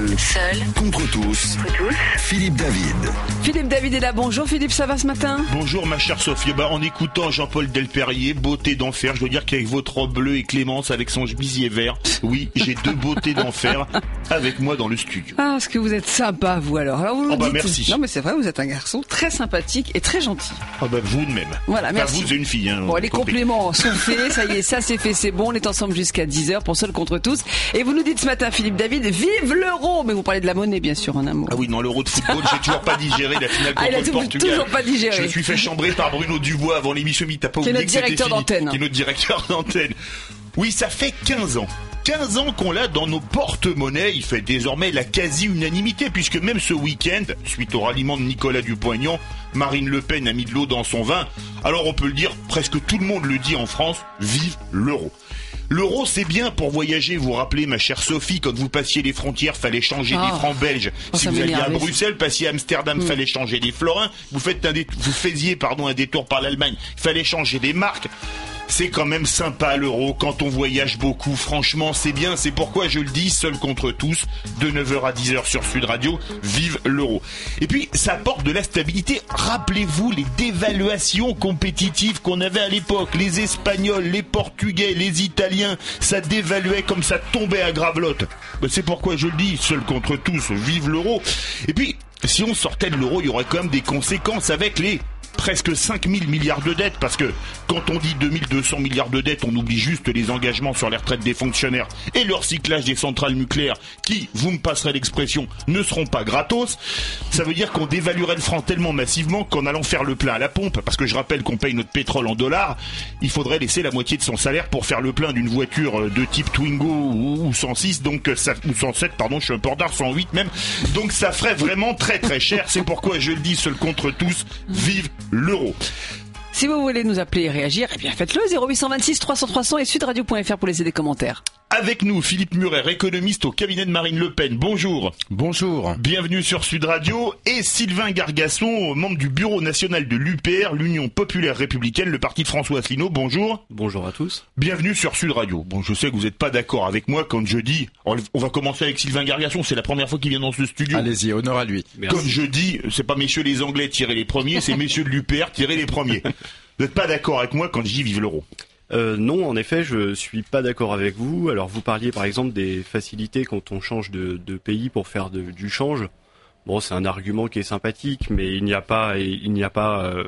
Seul. Seul. Contre tous. Philippe David. Philippe David est là. Bonjour Philippe, ça va ce matin? Bonjour ma chère Sophie. Bah, en écoutant Jean-Paul Delperrier, beauté d'enfer, je dois dire qu'avec votre robe bleue et Clémence avec son chemisier vert, oui, j'ai deux beautés d'enfer avec moi dans le studio. Ah, est-ce que vous êtes sympa vous alors Alors vous Oh, bah, dites- merci. Non mais c'est vrai, vous êtes un garçon très sympathique et très gentil. Ah bah vous de même. Voilà, Enfin, merci. vous et une fille. Hein, Bon, les compris. compléments sont faits, ça y est, ça c'est fait, c'est bon, on est ensemble jusqu'à 10h pour Seul contre tous. Et vous nous dites ce matin, Philippe David, vive l'euro Mais vous parlez de la monnaie, bien sûr, en un mot. Ah oui, dans l'euro de football, j'ai toujours pas digéré la finale Ah, contre le Portugal. toujours pas digéré. Je me suis fait chambrer par Bruno Dubois avant l'émission, mais t'as pas Qui est oublié notre directeur d'antenne. Qui est notre directeur d'antenne. Oui, ça fait 15 ans. 15 ans qu'on l'a dans nos porte-monnaies. Il fait désormais la quasi-unanimité, puisque même ce week-end, suite au ralliement de Nicolas Dupont-Aignan, Marine Le Pen a mis de l'eau dans son vin. Alors on peut le dire, presque tout le monde le dit en France, vive l'euro. L'euro, c'est bien pour voyager. Vous vous rappelez, ma chère Sophie, quand vous passiez les frontières, fallait changer Ah. des francs belges. Oh, si vous alliez à. Bruxelles, passiez à Amsterdam, fallait changer des florins. Vous faites un vous faisiez, pardon, un détour par l'Allemagne. Il fallait changer des marques. C'est quand même sympa l'euro quand on voyage beaucoup. Franchement, c'est bien. C'est pourquoi je le dis, seul contre tous, de 9h à 10h sur Sud Radio. Vive l'euro. Et puis, ça apporte de la stabilité. Rappelez-vous les dévaluations compétitives qu'on avait à l'époque. Les Espagnols, les Portugais, les Italiens, ça dévaluait comme ça tombait à gravelotte. Ben, c'est pourquoi je le dis, seul contre tous. Vive l'euro. Et puis, si on sortait de l'euro, il y aurait quand même des conséquences avec les presque 5000 milliards de dettes parce que quand on dit 2200 milliards de dettes, on oublie juste les engagements sur les retraites des fonctionnaires et le recyclage des centrales nucléaires qui, vous me passerez l'expression, ne seront pas gratos. Ça veut dire qu'on dévaluerait le franc tellement massivement qu'en allant faire le plein à la pompe, parce que je rappelle qu'on paye notre pétrole en dollars, il faudrait laisser la moitié de son salaire pour faire le plein d'une voiture euh, de type Twingo ou ou 106, donc euh, ça, ou 107, pardon, je suis un retard, 108 même. Donc ça ferait vraiment très très cher. C'est pourquoi je le dis seul contre tous, vive l'euro. Si vous voulez nous appeler et réagir, eh bien faites-le 0826 300 300 et sudradio.fr pour laisser des commentaires. Avec nous, Philippe Murer, économiste au cabinet de Marine Le Pen. Bonjour. Bonjour. Bienvenue sur Sud Radio. Et Sylvain Gargasson, membre du bureau national de l'UPR, l'Union Populaire Républicaine, le parti de François Asselineau. Bonjour. Bonjour à tous. Bienvenue sur Sud Radio. Bon, je sais que vous n'êtes pas d'accord avec moi quand je dis, on va commencer avec Sylvain Gargasson, c'est la première fois qu'il vient dans ce studio. Allez-y, honneur à lui. Merci. Comme je dis, c'est pas messieurs les Anglais tirer les premiers, c'est messieurs de l'UPR tirer les premiers. Vous n'êtes pas d'accord avec moi quand je dis vive l'euro. Euh, non, en effet, je suis pas d'accord avec vous. Alors, vous parliez par exemple des facilités quand on change de, pays pour faire du change. Bon, c'est un argument qui est sympathique, mais il n'y a pas, il n'y a pas, euh,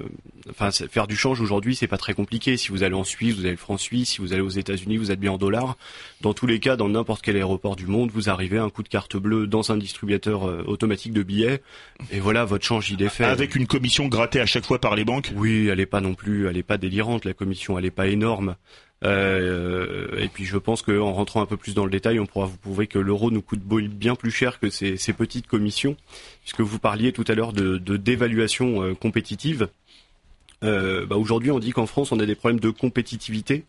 enfin, faire du change aujourd'hui, c'est pas très compliqué. Si vous allez en Suisse, vous avez le franc suisse. Si vous allez aux États-Unis, vous êtes bien en dollars. Dans tous les cas, dans n'importe quel aéroport du monde, vous arrivez à un coup de carte bleue dans un distributeur euh, automatique de billets, et voilà, votre change il est fait. Avec une commission grattée à chaque fois par les banques? Oui, elle est pas non plus, elle est pas délirante. La commission, elle est pas énorme. Euh, et puis je pense qu'en rentrant un peu plus dans le détail, on pourra vous prouver que l'euro nous coûte bien plus cher que ces, petites commissions, puisque vous parliez tout à l'heure de, dévaluation euh, compétitive. Euh, bah aujourd'hui, on dit qu'en France, on a des problèmes de compétitivité.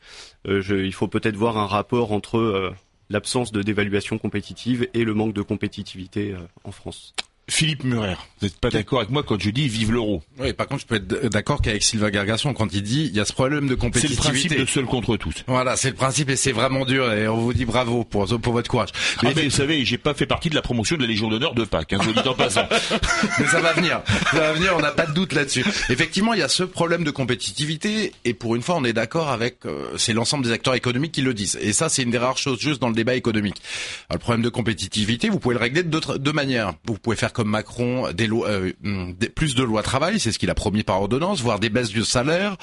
Il faut peut-être voir un rapport entre l'absence de dévaluation compétitive et le manque de compétitivité en France. Philippe Murer, vous n'êtes pas d'accord avec moi quand je dis vive l'euro. Oui, par contre, je peux être d'accord qu'avec Sylvain Gargasson quand il dit il y a ce problème de C'est le compétitivité. principe de seul contre tous. Voilà, c'est le principe et c'est vraiment dur et on vous dit bravo pour, pour votre courage. Ah Mais, vous savez, j'ai pas fait partie de la promotion de la Légion d'honneur de Pâques, hein, je vous le dis en passant. mais ça va venir. Ça va venir, on n'a pas de doute là-dessus. Effectivement, il y a ce problème de compétitivité et pour une fois, on est d'accord avec, euh, c'est l'ensemble des acteurs économiques qui le disent. Et ça, c'est une des rares choses juste dans le débat économique. Alors, le problème de compétitivité, vous pouvez le régler de deux, deux manières. Vous pouvez faire comme Macron, des euh, hum, des- plus de lois travail, c'est ce qu'il a promis par ordonnance, voire des baisses du salaire,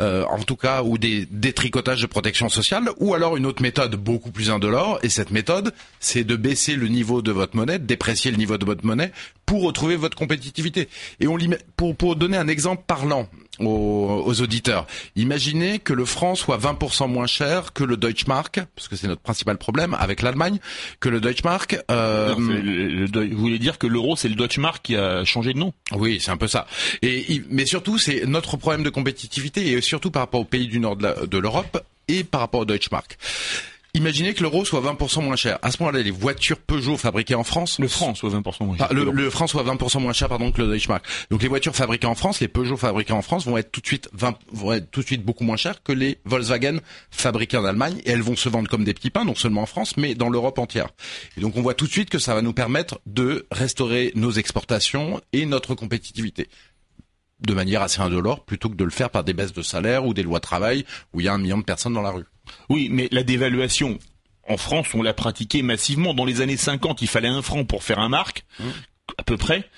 euh, en tout cas, ou des détricotages de protection sociale, ou alors une autre méthode beaucoup plus indolore. Et cette méthode, c'est de baisser le niveau de votre monnaie, de déprécier le niveau de votre monnaie pour retrouver votre compétitivité. Et on pour pour donner un exemple parlant aux, aux auditeurs, imaginez que le franc soit 20% moins cher que le Deutschmark, parce que c'est notre principal problème avec l'Allemagne, que le Deutschmark. Euh, Non, c'est le- le Deu- vous voulez dire que l'euro, c'est le Deutschmark qui a changé de nom? Oui, c'est un peu ça. Et mais surtout, c'est notre problème de compétitivité et surtout par rapport aux pays du nord de l'Europe et par rapport au Deutschmark. Imaginez que l'euro soit 20% moins cher. À ce moment-là, les voitures Peugeot fabriquées en France, Le franc soit 20% moins cher. Ah, le, le franc soit 20% moins cher pardon que le Deutschmark. Donc les voitures fabriquées en France, les Peugeot fabriquées en France vont être tout de suite 20, vont être tout de suite beaucoup moins chères que les Volkswagen fabriquées en Allemagne et elles vont se vendre comme des petits pains non seulement en France mais dans l'Europe entière. Et donc on voit tout de suite que ça va nous permettre de restaurer nos exportations et notre compétitivité de manière assez indolore plutôt que de le faire par des baisses de salaire ou des lois de travail où il y a un million de personnes dans la rue. Oui, mais la dévaluation, en France, on l'a pratiquée massivement. Dans les années 50, il fallait un franc pour faire un marque, à peu près.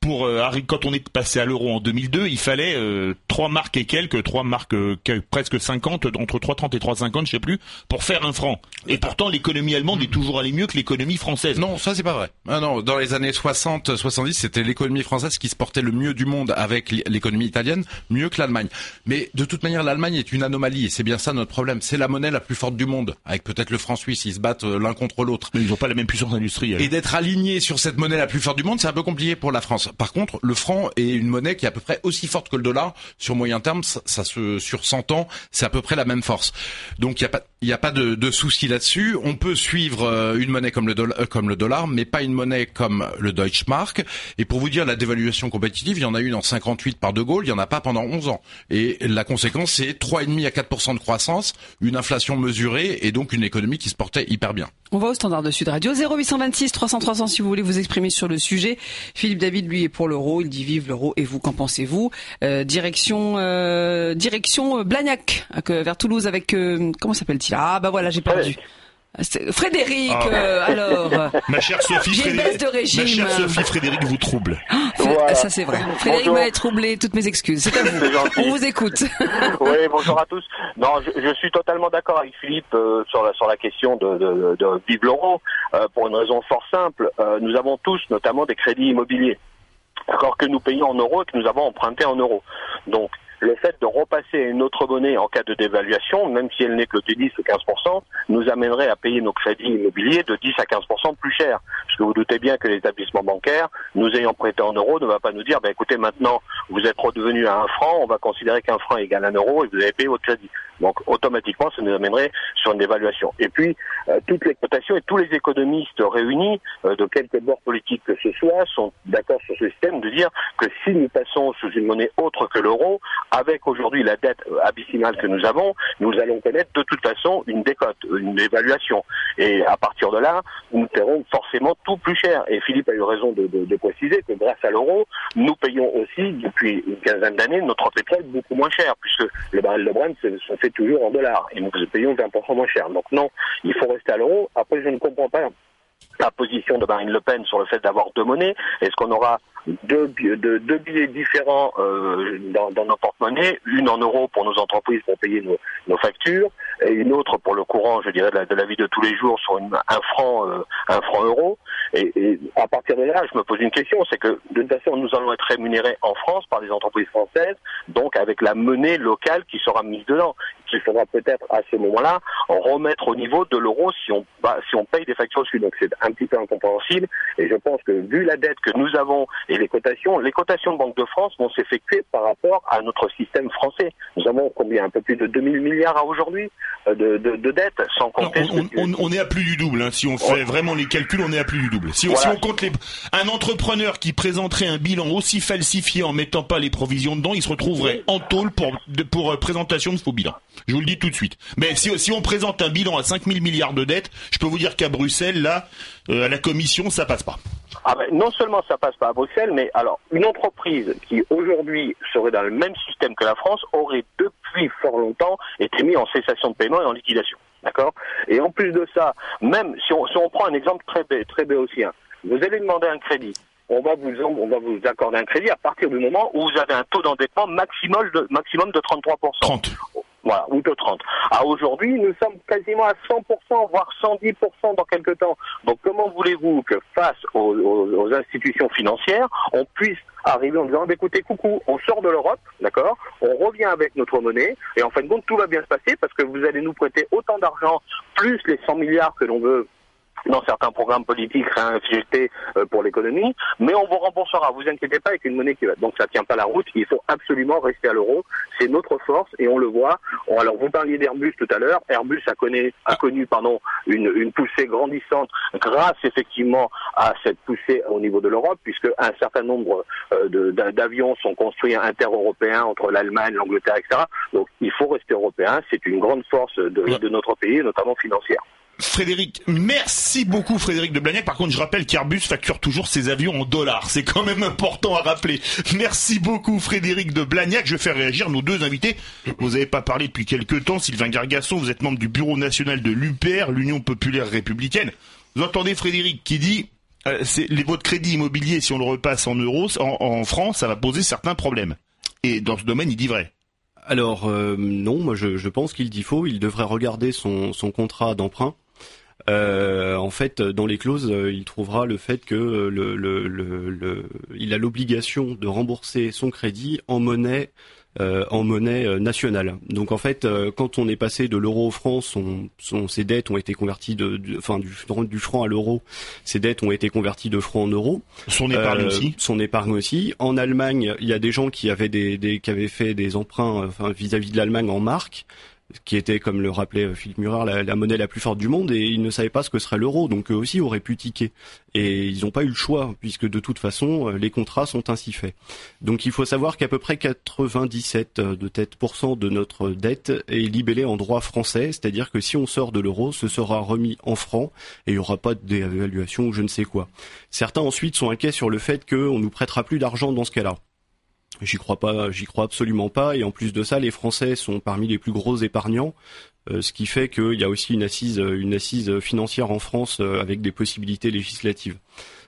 Pour euh, quand on est passé à l'euro en 2002, il fallait euh, trois marques et quelques, trois marques euh, que- presque 50, entre 3,30 et 3,50, je sais plus, pour faire un franc. Et pourtant, l'économie allemande est toujours allée mieux que l'économie française. Non, ça c'est pas vrai. Ah non, dans les années 60, 70, c'était l'économie française qui se portait le mieux du monde avec l'économie italienne, mieux que l'Allemagne. Mais de toute manière, l'Allemagne est une anomalie et c'est bien ça notre problème. C'est la monnaie la plus forte du monde, avec peut-être le franc suisse, ils se battent l'un contre l'autre. Mais ils n'ont pas la même puissance industrielle. Et d'être aligné sur cette monnaie la plus forte du monde, c'est un peu compliqué pour la Par contre, le franc est une monnaie qui est à peu près aussi forte que le dollar. Sur moyen terme, ça, ça se, sur 100 ans, c'est à peu près la même force. Donc il n'y a pas, il y a pas de, souci là-dessus. On peut suivre euh, une monnaie comme le, dollar, euh, comme le dollar, mais pas une monnaie comme le Deutschmark. Et pour vous dire, la dévaluation compétitive, il y en a une en 58 par De Gaulle, il y en a pas pendant 11 ans. Et la conséquence, c'est 3,5 à 4% de croissance, une inflation mesurée et donc une économie qui se portait hyper bien. On va au standard de Sud Radio 0826 300 300 si vous voulez vous exprimer sur le sujet. Philippe David lui est pour l'euro, il dit vive l'euro et vous qu'en pensez-vous? Euh, Direction direction Blagnac vers Toulouse avec comment s'appelle-t-il? Ah bah voilà j'ai perdu. C'est- Frédéric Ah. euh, alors Ma chère Sophie Frédéric, baisse de régime. ma chère Sophie Frédéric vous trouble. Voilà. ça c'est vrai. Frédéric m'a troublé toutes mes excuses. C'est à C'est vous. gentil. On vous écoute. Oui, bonjour à tous. Non, je, je suis totalement d'accord avec Philippe euh, sur, la, sur la question de, de, de vive l'euro, euh, pour une raison fort simple. Euh, nous avons tous notamment des crédits immobiliers, alors que nous payons en euros et que nous avons emprunté en euros. Donc, le fait de repasser une autre monnaie en cas de dévaluation, même si elle n'est que de 10 ou 15% nous amènerait à payer nos crédits immobiliers de 10 à 15% plus cher. Parce que vous doutez bien que l'établissement bancaire, nous ayant prêté en euros, ne va pas nous dire, ben écoutez, maintenant, vous êtes redevenu à un franc, on va considérer qu'un franc égale un euro et vous avez payé votre crédit. Donc, automatiquement, ça nous amènerait sur une dévaluation. Et puis, euh, toutes les cotations et tous les économistes réunis, euh, de quelque bord politique que ce soit, sont d'accord sur ce système de dire que si nous passons sous une monnaie autre que l'euro, avec aujourd'hui la dette abyssimale que nous avons, nous allons connaître de toute façon une décote, une évaluation. Et à partir de là, nous paierons forcément tout plus cher. Et Philippe a eu raison de, préciser que grâce à l'euro, nous payons aussi, depuis une quinzaine d'années, notre pétrole beaucoup moins cher, puisque le baril de Brent se toujours en dollars. Et nous payons 20% moins cher. Donc non, il faut rester à l'euro. Après, je ne comprends pas la position de Marine Le Pen sur le fait d'avoir deux monnaies. Est-ce qu'on aura deux, deux- billets différents euh, dans, nos porte-monnaies, une en euros pour nos entreprises pour payer nos factures, et une autre pour le courant, je dirais, de la, vie de tous les jours sur un franc, euh, un franc euro. Et, et à partir de là, je me pose une question, c'est que toute façon, nous allons être rémunérés en France par des entreprises françaises, donc avec la monnaie locale qui sera mise dedans. Qu'il faudra peut-être à ce moment-là remettre au niveau de l'euro si on bah, si on paye des factures dessus. Donc c'est un petit peu incompréhensible. Et je pense que vu la dette que nous avons et les cotations, les cotations de Banque de France vont s'effectuer par rapport à notre système français. Nous avons combien? Un peu plus de 2000 milliards à aujourd'hui? De, de, de dettes, sans Non, compter. on, on- on est à plus du double. hein. Si on fait vraiment les calculs, on est à plus du double. Si, on- Voilà. si on compte les, un entrepreneur qui présenterait un bilan aussi falsifié en mettant pas les provisions dedans, il se retrouverait en tôle pour, pour euh, présentation de faux bilan. Je vous le dis tout de suite. Mais si, si on présente un bilan à 5000 milliards de dettes, je peux vous dire qu'à Bruxelles, là, euh, à la commission, ça passe pas. Ah ben, non seulement ça passe pas à Bruxelles, mais alors une entreprise qui aujourd'hui serait dans le même système que la France aurait depuis fort longtemps été mise en cessation de paiement et en liquidation. D'accord? Et en plus de ça, même si on, si on prend un exemple très très béotien, vous allez demander un crédit. On va vous on va vous accorder un crédit à partir du moment où vous avez un taux d'endettement maximum de maximum de 33 30. Voilà, ou de 30. À aujourd'hui, nous sommes quasiment à 100%, voire 110% dans quelques temps. Donc comment voulez-vous que face aux, institutions financières, on puisse arriver en disant, écoutez, coucou, on sort de l'Europe, d'accord On revient avec notre monnaie, et en fin de compte, tout va bien se passer parce que vous allez nous prêter autant d'argent, plus les 100 milliards que l'on veut dans certains programmes politiques réinjectés euh, pour l'économie, mais on vous remboursera. Vous inquiétez pas avec une monnaie qui va. Donc ça tient pas la route. Il faut absolument rester à l'euro. C'est notre force et on le voit. Alors vous parliez d'Airbus tout à l'heure. Airbus a, connu, a connu pardon, une, une poussée grandissante grâce effectivement à cette poussée au niveau de l'Europe, puisque un certain nombre euh, d'avions sont construits inter-européens entre l'Allemagne, l'Angleterre, etc. Donc il faut rester européen. C'est une grande force de, de notre pays, notamment financière. Frédéric, merci beaucoup Frédéric de Blagnac. Par contre, je rappelle qu'Airbus facture toujours ses avions en dollars. C'est quand même important à rappeler. Merci beaucoup Frédéric de Blagnac. Je vais faire réagir nos deux invités. Vous n'avez pas parlé depuis quelques temps. Sylvain Gargasson, vous êtes membre du bureau national de l'UPR, l'Union populaire républicaine. Vous entendez Frédéric qui dit euh, les votre crédit immobilier si on le repasse en euros en, France, ça va poser certains problèmes. Et dans ce domaine, il dit vrai. Alors euh, non, moi je, pense qu'il dit faux. Il devrait regarder son contrat d'emprunt euh, en fait, dans les clauses, euh, il trouvera le fait que le, le, le, il a l'obligation de rembourser son crédit en monnaie euh, en monnaie nationale. Donc en fait, quand on est passé de l'euro au franc, son, son, ses dettes ont été converties de, enfin du, du, franc à l'euro, ses dettes ont été converties de franc en euros. Son épargne aussi. Son épargne aussi. En Allemagne, il y a des gens qui avaient des, des qui avaient fait des emprunts, enfin vis-à-vis de l'Allemagne en marque qui était, comme le rappelait euh, Philippe Murer, la, monnaie la plus forte du monde, et ils ne savaient pas ce que serait l'euro, donc eux aussi auraient pu tiquer. Et ils n'ont pas eu le choix, puisque de toute façon, euh, les contrats sont ainsi faits. Donc il faut savoir qu'à peu près 97 euh, de de notre dette est libellée en droit français, c'est-à-dire que si on sort de l'euro, ce sera remis en francs, et il n'y aura pas d'évaluation ou je ne sais quoi. Certains ensuite sont inquiets sur le fait qu'on nous prêtera plus d'argent dans ce cas-là. J'y crois pas, j'y crois absolument pas. Et en plus de ça, les Français sont parmi les plus gros épargnants, euh, ce qui fait qu'il y a aussi une assise, financière en France euh, avec des possibilités législatives.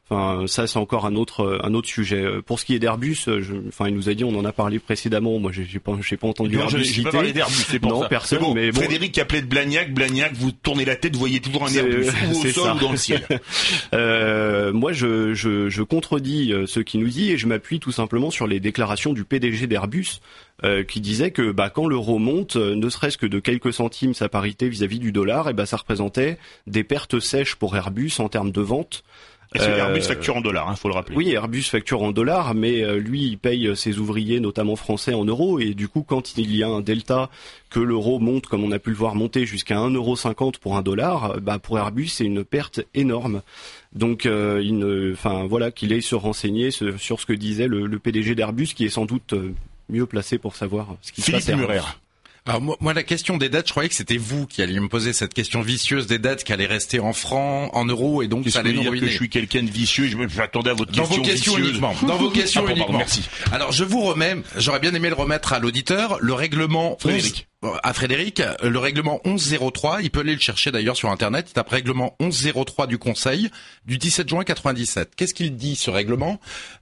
Enfin, ça c'est encore un autre un autre sujet. Pour ce qui est d'Airbus, enfin il nous a dit, on en a parlé précédemment. Moi, j'ai pas j'ai pas entendu non, Airbus pas parlé d'Airbus, c'est pour non, ça. personne. Bon, mais bon. Frédéric appelait de Blagnac, Blagnac, vous tournez la tête, vous voyez toujours un Airbus ou au sol ou dans le ciel. euh, moi, je, je, je contredis euh, ce qu'il nous dit et je m'appuie tout simplement sur les déclarations du PDG d'Airbus. Euh, qui disait que bah, quand l'euro monte, euh, ne serait-ce que de quelques centimes sa parité vis-à-vis du dollar, et bah, ça représentait des pertes sèches pour Airbus en termes de vente. Euh, Airbus facture en dollars, hein, faut le rappeler. Oui, Airbus facture en dollars, mais euh, lui, il paye ses ouvriers, notamment français, en euros. Et du coup, quand il y a un delta, que l'euro monte, comme on a pu le voir monter jusqu'à 1,50€ pour un dollar, bah pour Airbus, c'est une perte énorme. Donc, euh, il enfin voilà, qu'il aille se renseigner sur ce que disait le, le PDG d'Airbus, qui est sans doute mieux placé pour savoir ce qui se passe. Alors moi, la question des dettes, je croyais que c'était vous qui alliez me poser cette question vicieuse des dettes qui allaient rester en francs, en euros et donc ça allait nous ruiner. Que je suis quelqu'un de vicieux, je m'attendais à votre Dans question vos questions vicieuse. uniquement. Dans vos questions ah, uniquement. merci. Alors je vous remets, j'aurais bien aimé le remettre à l'auditeur, le règlement Frédéric. 11, à Frédéric, le règlement 1103, il peut aller le chercher d'ailleurs sur internet, il tape règlement 1103 du Conseil du 17 juin 97. Qu'est-ce qu'il dit ce règlement?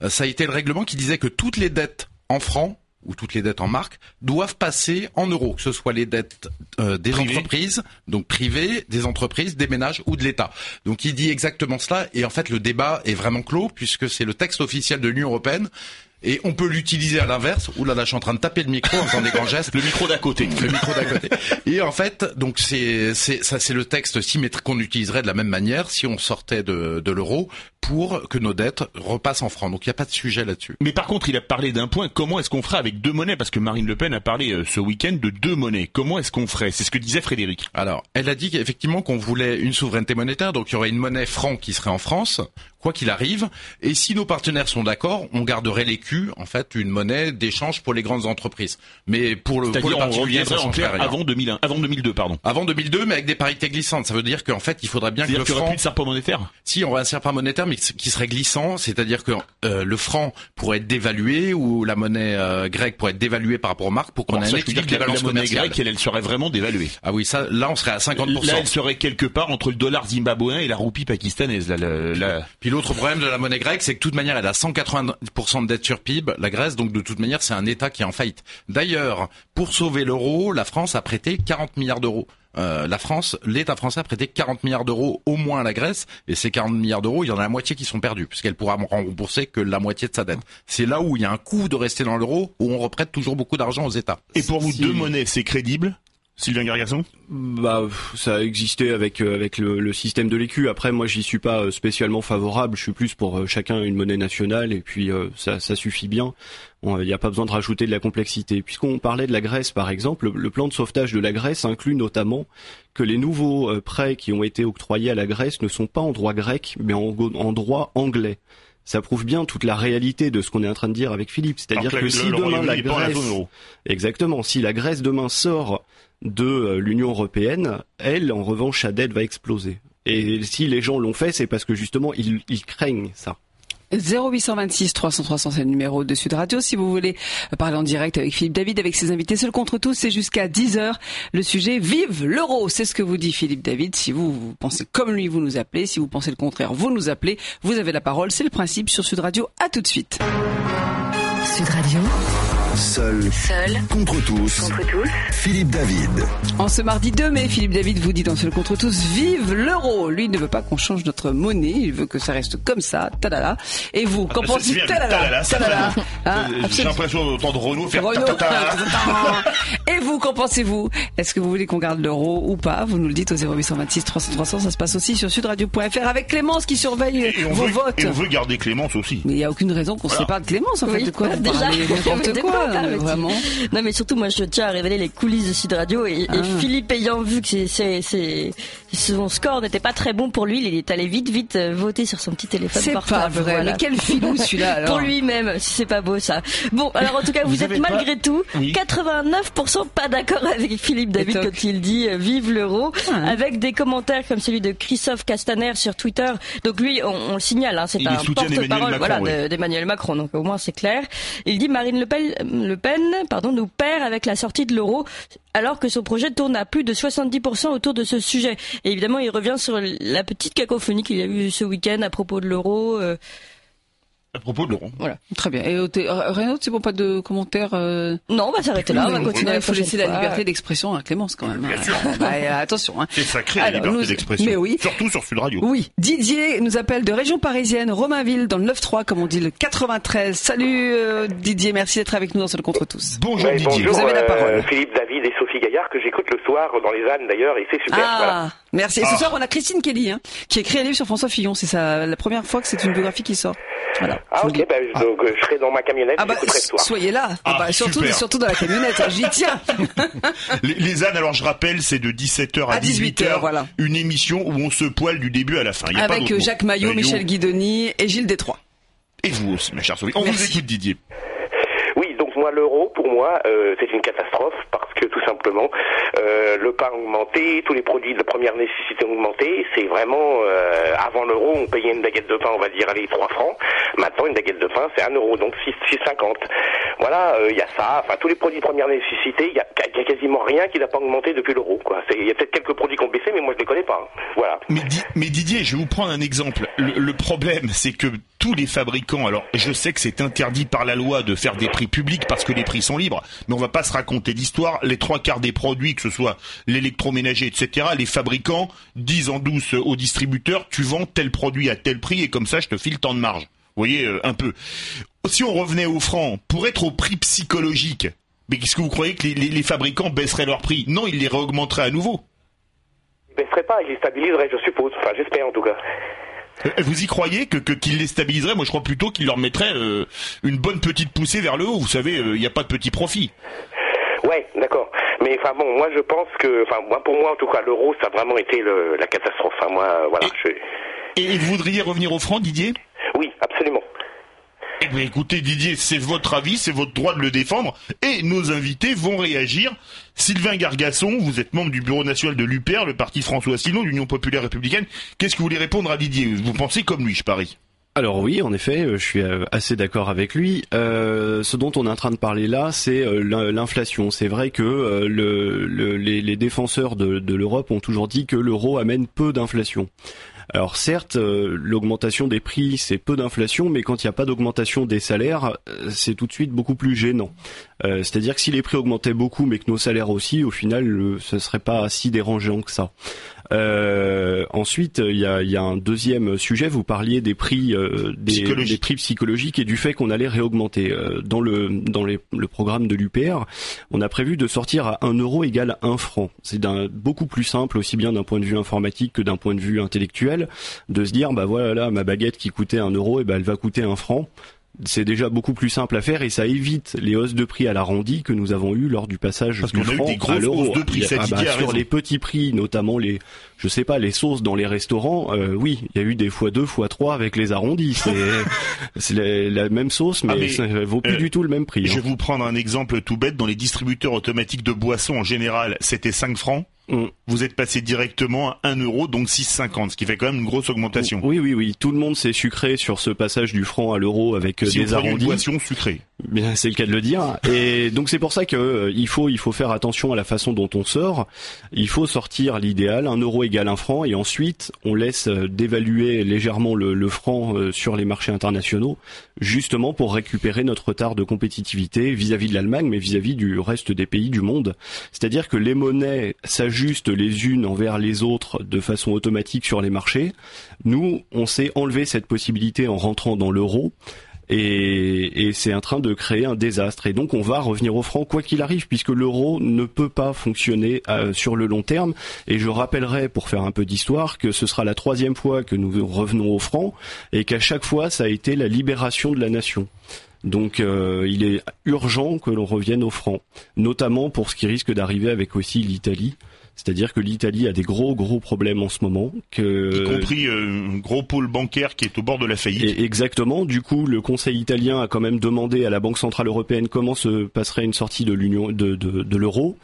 Ça a été le règlement qui disait que toutes les dettes en francs ou toutes les dettes en marque doivent passer en euros, que ce soit les dettes euh, des Privé. entreprises, donc privées, des entreprises, des ménages ou de l'État. Donc il dit exactement cela et en fait le débat est vraiment clos puisque c'est le texte officiel de l'Union européenne et on peut l'utiliser à l'inverse. Ouh là là, je suis en train de taper le micro en faisant des grands gestes. Le micro d'à côté. Le micro d'à côté. Et en fait, donc c'est c'est ça c'est le texte symétrique qu'on utiliserait de la même manière si on sortait de, de l'euro pour que nos dettes repassent en francs. Donc il n'y a pas de sujet là-dessus. Mais par contre, il a parlé d'un point. Comment est-ce qu'on fera avec deux monnaies? Parce que Marine Le Pen a parlé euh, ce week-end de deux monnaies. Comment est-ce qu'on ferait? C'est ce que disait Frédéric. Alors, elle a dit qu'effectivement qu'on voulait une souveraineté monétaire, donc il y aurait une monnaie franc qui serait en France, quoi qu'il arrive. Et si nos partenaires sont d'accord, on garderait l'écu, en fait, une monnaie d'échange pour les grandes entreprises. Mais pour le, pour le particulier, ça en clair avant 2001, avant 2002, pardon. Avant 2002, mais avec des parités glissantes. Ça veut dire qu'en fait, il faudrait bien que le aurait franc, plus de serpent monétaire si on aurait un serpent monétaire, mais qui serait glissant, c'est-à-dire que euh, le franc pourrait être dévalué ou la monnaie euh, grecque pourrait être dévaluée par rapport aux marques pour qu'on ait un équilibre des la, la balances monnaie commerciales. grecque, elle, elle serait vraiment dévaluée. Ah oui, ça, là, on serait à 50%. Là, elle serait quelque part entre le dollar zimbabwéen et la roupie pakistanaise. Là, la- Puis l'autre problème de la monnaie grecque, c'est que de toute manière, elle a 180% de dette sur PIB, la Grèce, donc de toute manière, c'est un État qui est en faillite. D'ailleurs, pour sauver l'euro, la France a prêté 40 milliards d'euros. Euh, la France, l'État français a prêté 40 milliards d'euros au moins à la Grèce, et ces 40 milliards d'euros, il y en a la moitié qui sont perdus, puisqu'elle pourra rembourser que la moitié de sa dette. C'est là où il y a un coût de rester dans l'euro, où on reprête toujours beaucoup d'argent aux États. Et pour vous, Si- deux monnaies, c'est crédible? Sylvain Gargasson Bah, ça a existé avec euh, avec le, système de l'écu. Après, moi, j'y suis pas euh, spécialement favorable. Je suis plus pour euh, chacun une monnaie nationale et puis ça, suffit bien. Il n'y a pas besoin de rajouter de la complexité. Puisqu'on parlait de la Grèce, par exemple, le plan de sauvetage de la Grèce inclut notamment que les nouveaux prêts qui ont été octroyés à la Grèce ne sont pas en droit grec, mais en droit anglais ça prouve bien toute la réalité de ce qu'on est en train de dire avec Philippe. C'est-à-dire que, si demain la Grèce, exactement, si la Grèce demain sort de euh, l'Union européenne, elle, en revanche, sa dette va exploser. Et si les gens l'ont fait, c'est parce que justement, ils, craignent ça. 0826 300 300 c'est le numéro de Sud Radio. Si vous voulez parler en direct avec Philippe David avec ses invités seul contre tous c'est jusqu'à 10h le sujet vive l'euro. C'est ce que vous dit Philippe David. Si vous, vous pensez comme lui vous nous appelez. Si vous pensez le contraire vous nous appelez. Vous avez la parole. C'est le principe sur Sud Radio. À tout de suite. Sud Radio Seul. Seul. Contre tous. Contre tous. Philippe David. En ce mardi 2 mai, Philippe David vous dit dans Seul contre tous, vive l'euro. Lui ne veut pas qu'on change notre monnaie. Il veut que ça reste comme ça. Talala. Et vous, qu'en ah, pensez-vous? Talala. Hein, J'ai l'impression d'entendre Renault faire Renault. Et vous, qu'en pensez-vous? Est-ce que vous voulez qu'on garde l'euro ou pas? Vous nous le dites au 0826 300 300. Ça se passe aussi sur sudradio.fr avec Clémence qui surveille vos votes. Et on veut garder Clémence aussi. Mais il n'y a aucune raison qu'on se sépare de Clémence en fait. De quoi? déjà, n'importe quoi vraiment. Non, mais surtout, moi, je tiens à révéler les coulisses de Sud Radio et, ah. Philippe ayant vu que c'est, son score n'était pas très bon pour lui, il est allé vite, vite euh, voter sur son petit téléphone c'est pas vrai. Mais quel filou celui-là Pour lui-même, si c'est pas beau ça. Bon, alors en tout cas, vous, êtes malgré tout 89% pas d'accord avec Philippe David quand il dit euh, vive l'euro, ah. avec des commentaires comme celui de Christophe Castaner sur Twitter. Donc lui, on, le signale, hein, c'est un porte-parole voilà, d'Emmanuel Macron. Donc au moins c'est clair. Il dit Marine Le Pen, Le Pen pardon, nous perd avec la sortie de l'euro, alors que son projet tourne à plus de 70% autour de ce sujet. Et évidemment, il revient sur la petite cacophonie qu'il y a eu ce week-end à propos de l'euro. Euh, à propos de Laurent. Voilà, très bien. Et euh, rien d'autre, c'est bon, pas de commentaires euh... Non, on va s'arrêter là, on va continuer. Il faut laisser la liberté d'expression à Clémence quand même. Bien sûr. Bah, euh, attention. Hein. C'est sacré la liberté d'expression. Mais oui. Surtout sur Sud Radio. Oui. Didier nous appelle de région parisienne, Romainville, dans le 9-3, comme on dit, le 93. Salut euh, Didier, merci d'être avec nous dans Seul contre tous. Bonjour Didier. Bonjour, Vous avez la parole. Philippe David et Sophie Gaillard que j'écoute le soir dans les ânes d'ailleurs et c'est super. Ah, merci. Et ce ah. soir on a Christine Kelly, hein, qui a écrit un livre sur François Fillon. C'est la première fois que c'est une biographie qui sort. Voilà. Ah ok, bah, donc euh, je serai dans ma camionnette. Ah bah, soyez là. Ah, bah, surtout, surtout dans la camionnette. J'y tiens. les, les, ânes, alors je rappelle, c'est de 17h à, 18h. voilà. Une émission où on se poile du début à la fin. Avec Jacques Maillot, Michel Guidoni et Gilles Détroit. Et vous aussi, ma chère Sophie. On vous écoute, Didier. Oui, donc moi, l'euro, pour moi, euh, c'est une catastrophe parce que tout simplement, euh, le pain augmenté, tous les produits de première nécessité augmentés, c'est vraiment, euh, avant l'euro, on payait une baguette de pain, on va dire, allez, 3 francs. Maintenant, une baguette de pain, c'est 1 euro, donc 6,50. Voilà, il y a ça, enfin, tous les produits de première nécessité, il y, a, quasiment rien qui n'a pas augmenté depuis l'euro. Il y a peut-être quelques produits qui ont baissé, mais moi, je les connais pas. Voilà. Mais, mais Didier, je vais vous prendre un exemple. le problème, c'est que tous les fabricants, alors je sais que c'est interdit par la loi de faire des prix publics parce que les prix sont libres, mais on va pas se raconter d'histoire. Les trois quarts des produits, que ce soit l'électroménager, etc., les fabricants disent en douce aux distributeurs, tu vends tel produit à tel prix et comme ça je te file tant de marge. Vous voyez, euh, un peu. Si on revenait au franc, pour être au prix psychologique, mais qu'est-ce que vous croyez que les, fabricants baisseraient leur prix? Non, ils les réaugmenteraient à nouveau. Ils baisseraient pas, ils les stabiliseraient, je suppose. Enfin, j'espère en tout cas. Euh, vous y croyez que qu'il les stabiliserait? Moi, je crois plutôt qu'il leur mettrait euh, une bonne petite poussée vers le haut. Vous savez, il n'y a pas de petit profit. Ouais, d'accord. Mais enfin bon, moi je pense que, enfin moi pour moi en tout cas, l'euro ça a vraiment été la catastrophe. Enfin, moi, voilà. Et, et vous voudriez revenir au franc, Didier? Écoutez, Didier, c'est votre avis, c'est votre droit de le défendre, et nos invités vont réagir. Sylvain Gargasson, vous êtes membre du bureau national de l'UPR, le parti François Asselineau, l'Union populaire républicaine. Qu'est-ce que vous voulez répondre à Didier? Vous pensez comme lui, je parie alors oui, en effet, euh, je suis euh, assez d'accord avec lui. Euh, ce dont on est en train de parler là, c'est l'inflation. C'est vrai que les, défenseurs de l'Europe ont toujours dit que l'euro amène peu d'inflation. Alors certes, euh, l'augmentation des prix, c'est peu d'inflation, mais quand il n'y a pas d'augmentation des salaires, euh, c'est tout de suite beaucoup plus gênant. Euh, c'est-à-dire que si les prix augmentaient beaucoup, mais que nos salaires aussi, au final, ce serait pas si dérangeant que ça. Euh, ensuite, il y a, y a, un deuxième sujet. Vous parliez des prix, euh, des, des, prix psychologiques et du fait qu'on allait réaugmenter. Euh, dans le dans les, le programme de l'UPR, on a prévu de sortir à 1 euro égale 1 franc. C'est beaucoup plus simple, aussi bien d'un point de vue informatique que d'un point de vue intellectuel, de se dire bah voilà là, ma baguette qui coûtait 1 euro, et eh ben elle va coûter 1 franc c'est déjà beaucoup plus simple à faire et ça évite les hausses de prix à l'arrondi que nous avons eu lors du passage Parce du franc a eu des à l'euro. De prix, ah bah, sur les petits prix, notamment les, je sais pas, les sauces dans les restaurants, euh, oui, il y a eu des fois deux, fois trois avec les arrondis. C'est la, même sauce, mais, ah, ça vaut plus euh, du tout le même prix. Je hein. vais vous prendre un exemple tout bête. Dans les distributeurs automatiques de boissons en général, c'était 5 francs. Vous êtes passé directement à 1 euro, donc 6,50, ce qui fait quand même une grosse augmentation. Oui, oui, oui. Tout le monde s'est sucré sur ce passage du franc à l'euro avec euh, des arrondis. Une boisson sucrée. C'est le cas de le dire. Et donc c'est pour ça que euh, il faut il faut faire attention à la façon dont on sort. Il faut sortir l'idéal, un euro égale un franc, et ensuite on laisse euh, dévaluer légèrement le, le franc sur les marchés internationaux, justement pour récupérer notre retard de compétitivité vis-à-vis de l'Allemagne, mais vis-à-vis du reste des pays du monde. C'est-à-dire que les monnaies s'ajustent les unes envers les autres de façon automatique sur les marchés. Nous, on s'est enlevé cette possibilité en rentrant dans l'euro et, c'est en train de créer un désastre. Et donc on va revenir au franc quoi qu'il arrive, puisque l'euro ne peut pas fonctionner euh, sur le long terme. Et je rappellerai, pour faire un peu d'histoire, que ce sera la troisième fois que nous revenons au franc, et qu'à chaque fois ça a été la libération de la nation. Donc euh, il est urgent que l'on revienne au franc, notamment pour ce qui risque d'arriver avec aussi l'Italie. C'est-à-dire que l'Italie a des gros gros problèmes en ce moment. Que... Y compris euh, un gros pôle bancaire qui est au bord de la faillite. exactement. Du coup, le Conseil italien a quand même demandé à la Banque centrale européenne comment se passerait une sortie de l'union de, de, de l'euro.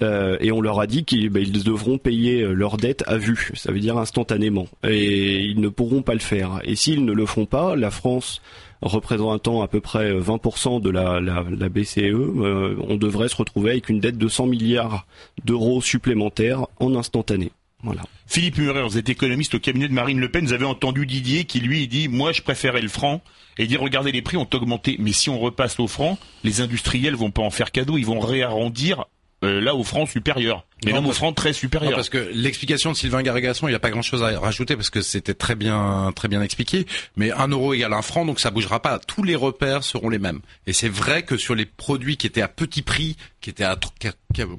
Euh, et on leur a dit qu'ils ben, devront payer euh, leurs dettes à vue, ça veut dire instantanément, et ils ne pourront pas le faire. Et s'ils ne le font pas, la France représentant à peu près 20% de la, BCE, euh, on devrait se retrouver avec une dette de 100 milliards d'euros supplémentaires en instantané. Voilà. Philippe Murer, vous êtes économiste au cabinet de Marine Le Pen. Vous avez entendu Didier qui lui dit moi je préférais le franc et dit regardez les prix ont augmenté, mais si on repasse au franc, les industriels vont pas en faire cadeau, ils vont réarrondir euh, là au franc supérieur. Mais même au franc très supérieur. parce que l'explication de Sylvain Garrigasson, il n'y a pas grand chose à rajouter parce que c'était très bien, très bien expliqué. Mais un euro égale un franc, donc ça bougera pas. Tous les repères seront les mêmes. Et c'est vrai que sur les produits qui étaient à petit prix, qui étaient à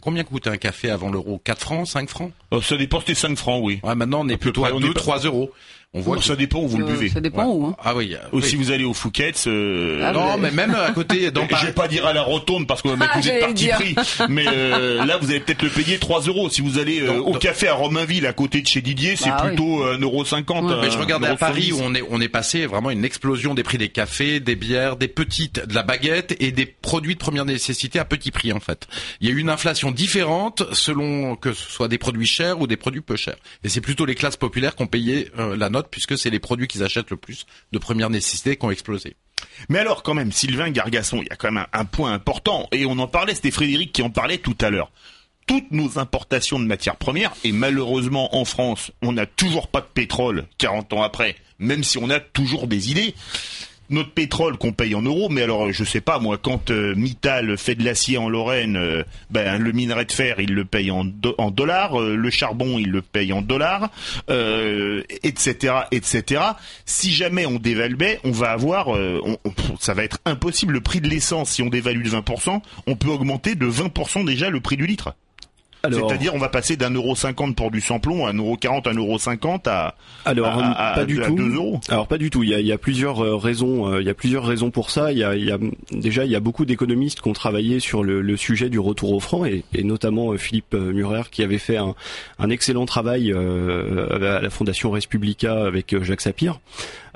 combien coûtait un café avant l'euro? 4 francs, 5 francs? Euh, Ça dépend, c'était 5 francs, oui. Ouais, maintenant on est plutôt à 2, 3 euros. On voit que ça dépend où vous le euh, buvez. Ça dépend où. Hein. Ah oui. Ou si vous allez au Fouquet's. Euh... Ah, non, mais même à côté. Dans je vais pas dire à la rotonde parce que ah, vous êtes parti pris. Mais euh, là, vous allez peut-être le payer 3 euros. Si vous allez euh, au café à Romainville à côté de chez Didier, c'est bah plutôt 1,50 euro. Ouais. mais je regardais à Paris où on est on est passé vraiment une explosion des prix des cafés, des bières, des petites, de la baguette et des produits de première nécessité à petit prix en fait. Il y a eu une inflation différente selon que ce soit des produits chers ou des produits peu chers. Et c'est plutôt les classes populaires qui ont payé la note puisque c'est les produits qu'ils achètent le plus de première nécessité qui ont explosé. Mais alors quand même, Sylvain Gargasson, il y a quand même un, point important, et on en parlait, c'était Frédéric qui en parlait tout à l'heure. Toutes nos importations de matières premières, et malheureusement en France, on n'a toujours pas de pétrole 40 ans après, même si on a toujours des idées notre pétrole qu'on paye en euros, mais alors je sais pas moi, quand euh, Mittal fait de l'acier en Lorraine, euh, ben le minerai de fer il le paye en, dollars, euh, le charbon il le paye en dollars, etc., etc. Si jamais on dévaluait, on va avoir, ça va être impossible. Le prix de l'essence, si on dévalue de 20%, on peut augmenter de 20% déjà le prix du litre. C'est-à-dire, on va passer d'un euro cinquante pour du samplon à un euro quarante, un euro cinquante à, alors, pas du tout. euros. Alors pas du tout. Il y a, plusieurs euh, raisons. Euh, il y a plusieurs raisons pour ça. Il y a, déjà il y a beaucoup d'économistes qui ont travaillé sur le, sujet du retour au franc et, notamment euh, Philippe Murer qui avait fait un, excellent travail à la Fondation Respublica avec Jacques Sapir.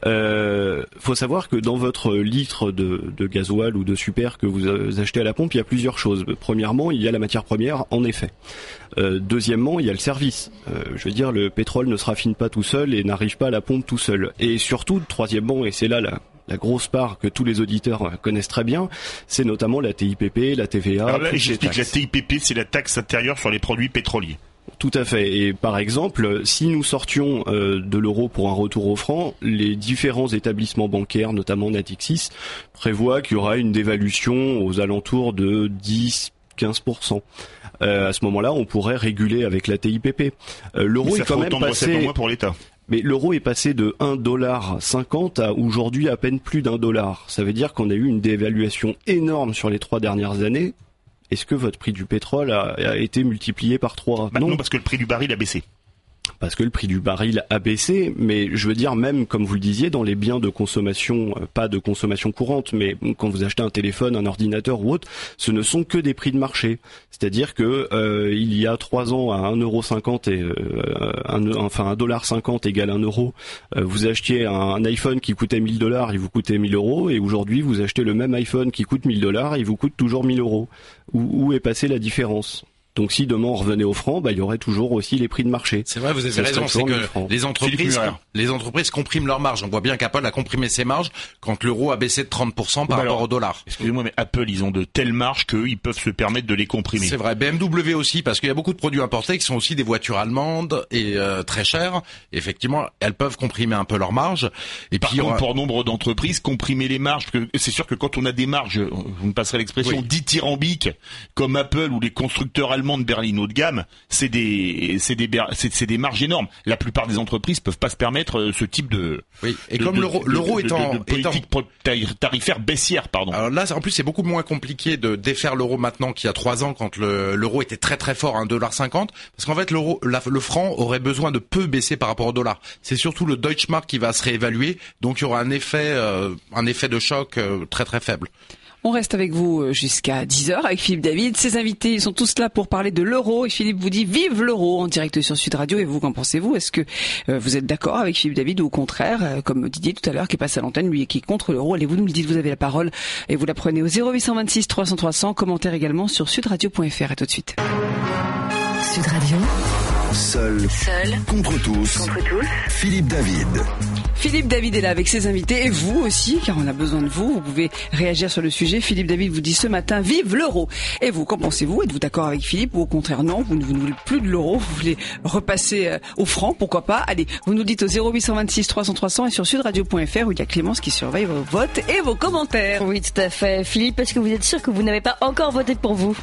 Euh, faut savoir que dans votre litre de, de gasoil ou de super que vous achetez à la pompe, il y a plusieurs choses. Premièrement, il y a la matière première, en effet. Euh, deuxièmement, il y a le service. Euh, je veux dire, le pétrole ne se raffine pas tout seul et n'arrive pas à la pompe tout seul. Et surtout, troisièmement, et c'est là la, la grosse part que tous les auditeurs connaissent très bien, c'est notamment la TIPP, la TVA. Alors là, j'explique, la TIPP, c'est la taxe intérieure sur les produits pétroliers. Tout à fait. Et par exemple, si nous sortions euh, de l'euro pour un retour au franc, les différents établissements bancaires, notamment Natixis, prévoient qu'il y aura une dévaluation aux alentours de 10 15%. à ce moment-là, on pourrait réguler avec la TIPP. L'euro est quand même passé. pour l'État. Mais l'euro est passé de 1,50$ à aujourd'hui à peine plus d'un dollar. Ça veut dire qu'on a eu une dévaluation énorme sur les trois dernières années. Est-ce que votre prix du pétrole a, été multiplié par 3 bah non, parce que le prix du baril a baissé parce que le prix du baril a baissé, mais je veux dire même comme vous le disiez dans les biens de consommation, euh, pas de consommation courante, mais quand vous achetez un téléphone, un ordinateur ou autre, ce ne sont que des prix de marché. C'est-à-dire que euh, il y a trois ans à 1,50€ et euh, un, enfin un dollar 50 égale 1 euro, vous achetiez un, iPhone qui coûtait 1000 dollars, il vous coûtait 1000 euros, et aujourd'hui vous achetez le même iPhone qui coûte 1000 dollars, il vous coûte toujours 1000 euros. où est passée la différence? Donc si demain on revenait au franc, bah, il y aurait toujours aussi les prix de marché. C'est vrai, vous avez raison, c'est que les entreprises, les entreprises compriment leurs marges. On voit bien qu'Apple a comprimé ses marges quand l'euro a baissé de 30% par rapport au dollar. Excusez-moi, mais Apple, ils ont de telles marges qu'ils peuvent se permettre de les comprimer. C'est vrai, BMW aussi, parce qu'il y a beaucoup de produits importés qui sont aussi des voitures allemandes et euh, très chères. effectivement, elles peuvent comprimer un peu leurs marges. Et par puis, contre, pour nombre d'entreprises, comprimer les marges, c'est sûr que quand on a des marges, vous me passerez l'expression, dithyrambiques, comme Apple ou les constructeurs allemands de berlin haut de gamme, c'est des c'est des c'est des marges énormes. La plupart des entreprises peuvent pas se permettre euh, ce type de oui. Et comme l'euro l'euro étant politique tarifaire baissière, pardon. Alors là, en plus, c'est beaucoup moins compliqué de défaire l'euro maintenant qu'il y a trois ans quand l'euro était très très fort à 1,50$, parce qu'en fait l'euro le franc aurait besoin de peu baisser par rapport au dollar. C'est surtout le Deutschmark qui va se réévaluer, donc il y aura un effet euh, un effet de choc euh, très très faible. On reste avec vous euh, jusqu'à 10h avec Philippe David. Ses invités sont tous là pour parler de l'euro. Et Philippe vous dit vive l'euro en direct sur Sud Radio. Et vous qu'en pensez-vous? Est-ce que euh, vous êtes d'accord avec Philippe David ou au contraire euh, comme Didier tout à l'heure qui passe à l'antenne lui qui est contre l'euro? Allez vous nous le dites, vous avez la parole et vous la prenez au 0826 300 300 commentaire également sur sudradio.fr et tout de suite. Sud Radio Seul. Seul. Contre tous. Contre tous. Philippe David. Philippe David est là avec ses invités et vous aussi, car on a besoin de vous. Vous pouvez réagir sur le sujet. Philippe David vous dit ce matin, vive l'euro. Et vous, qu'en pensez-vous? Êtes-vous d'accord avec Philippe ou au contraire non? Vous, ne voulez plus de l'euro, vous voulez repasser euh, au franc, pourquoi pas? Allez, vous nous dites au 0826 300 300 et sur sudradio.fr où il y a Clémence qui surveille vos votes et vos commentaires. Oui, tout à fait. Philippe, est-ce que vous êtes sûr que vous n'avez pas encore voté pour vous?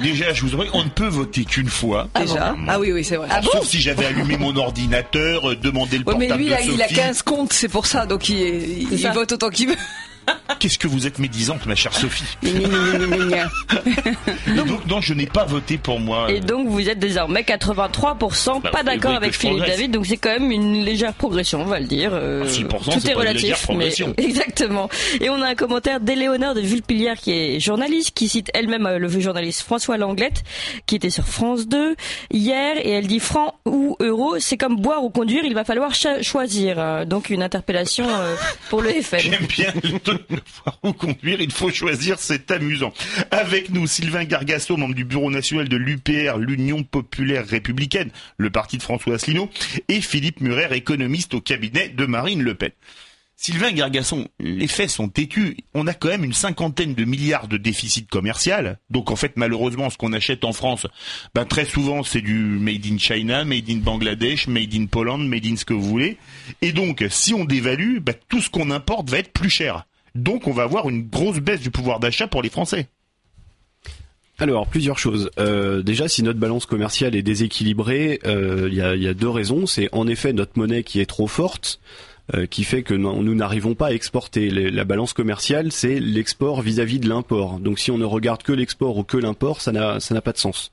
Déjà, je vous en prie, on ne peut voter qu'une fois. Déjà Ah oui, oui, c'est vrai. Ah sauf si j'avais allumé mon ordinateur, euh, demandé le portable mais lui, de il a 15 comptes, c'est pour ça, donc il, il vote autant qu'il veut. Qu'est-ce que vous êtes médisante, ma chère Sophie. donc, non, je n'ai pas voté pour moi. Et donc, vous êtes désormais 83% bah, pas d'accord avec Philippe David. Donc, c'est quand même une légère progression, on va le dire. Euh, 6%, ah, tout est, relatif. Mais... Exactement. Et on a un commentaire d'Éléonore de Villepillière, qui est journaliste, qui cite elle-même euh, le vieux journaliste François Langlette, qui était sur France 2 hier. Et elle dit franc ou euro, c'est comme boire ou conduire, il va falloir choisir. Euh, donc, une interpellation euh, pour le FN. J'aime bien le conduire, il faut choisir, c'est amusant. Avec nous, Sylvain Gargasso, membre du bureau national de l'UPR, l'Union populaire républicaine, le parti de François Asselineau, et Philippe Murer, économiste au cabinet de Marine Le Pen. Sylvain Gargasson, les faits sont têtus. On a quand même une cinquantaine de milliards de déficit commercial. Donc en fait, malheureusement, ce qu'on achète en France, ben, très souvent, c'est du made in China, made in Bangladesh, made in Poland, made in ce que vous voulez. Et donc, si on dévalue, ben, tout ce qu'on importe va être plus cher. Donc on va avoir une grosse baisse du pouvoir d'achat pour les Français. Alors plusieurs choses. Euh, déjà, si notre balance commerciale est déséquilibrée, euh, il y, a, y, a, deux raisons. C'est en effet notre monnaie qui est trop forte. Euh, qui fait que nous n'arrivons pas à exporter. la balance commerciale, c'est l'export vis-à-vis de l'import. Donc si on ne regarde que l'export ou que l'import, ça n'a pas de sens.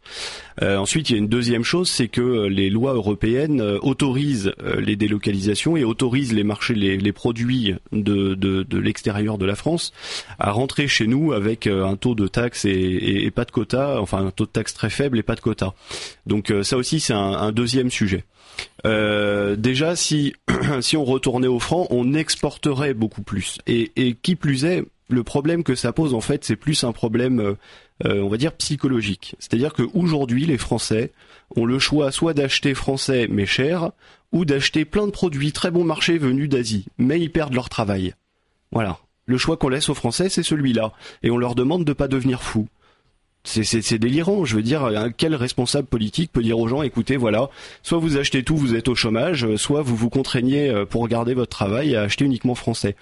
Euh, ensuite, il y a une deuxième chose, c'est que euh, les lois européennes autorisent les délocalisations et autorisent les marchés, les, produits de, l'extérieur de la France à rentrer chez nous avec un taux de taxe et, pas de quota, enfin un taux de taxe très faible et pas de quota. Donc ça aussi, c'est un deuxième sujet. Euh, déjà, si on retournait au franc, on exporterait beaucoup plus. Et, qui plus est, le problème que ça pose en fait, c'est plus un problème, euh, euh, on va dire psychologique. C'est-à-dire qu'aujourd'hui, les Français ont le choix soit d'acheter français mais cher, ou d'acheter plein de produits très bon marché venus d'Asie, mais ils perdent leur travail. Voilà. Le choix qu'on laisse aux Français, c'est celui-là, et on leur demande de pas devenir fous c'est délirant. Je veux dire, quel responsable politique peut dire aux gens, écoutez, voilà, soit vous achetez tout, vous êtes au chômage, soit vous vous contraignez euh, pour garder votre travail à acheter uniquement français.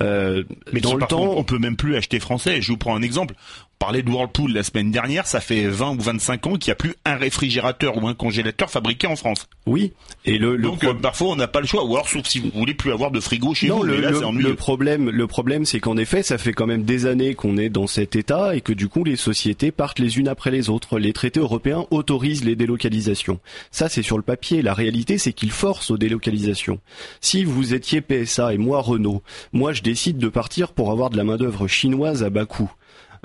Euh, Mais dans le temps, on peut même plus acheter français. Je vous prends un exemple parlait de Whirlpool la semaine dernière, ça fait 20 ou 25 ans qu'il n'y a plus un réfrigérateur ou un congélateur fabriqué en France. Oui. Et le, Donc euh, parfois on n'a pas le choix, ou alors sauf si vous voulez plus avoir de frigo chez vous. Le, là, le problème, le problème, c'est qu'en effet, ça fait quand même des années qu'on est dans cet état et que du coup les sociétés partent les unes après les autres. Les traités européens autorisent les délocalisations. Ça, c'est sur le papier. La réalité, c'est qu'ils forcent aux délocalisations. Si vous étiez PSA et moi Renault, moi je décide de partir pour avoir de la main d'œuvre chinoise à bas coût.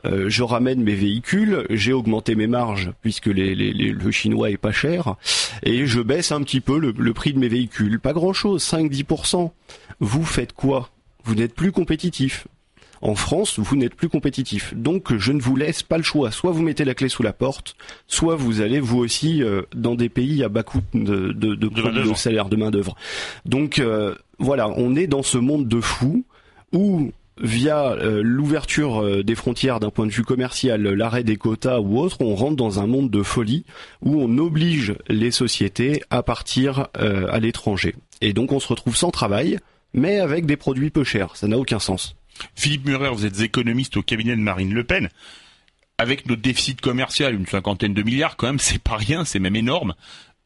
Euh, je ramène mes véhicules, j'ai augmenté mes marges puisque le chinois est pas cher, et je baisse un petit peu le, le prix de mes véhicules. Pas grand-chose, 5-10%. Vous faites quoi? Vous n'êtes plus compétitif. En France, vous n'êtes plus compétitif. Donc je ne vous laisse pas le choix. Soit vous mettez la clé sous la porte, soit vous allez vous aussi euh, dans des pays à bas coût de, de, de, de salaire, de main d'œuvre. Donc euh, voilà, on est dans ce monde de fous où via euh, l'ouverture des frontières d'un point de vue commercial, l'arrêt des quotas ou autre, on rentre dans un monde de folie où on oblige les sociétés à partir à l'étranger. Et donc on se retrouve sans travail, mais avec des produits peu chers. Ça n'a aucun sens. Philippe Murer, vous êtes économiste au cabinet de Marine Le Pen. Avec notre déficit commercial, une cinquantaine de milliards, quand même, c'est pas rien, c'est même énorme.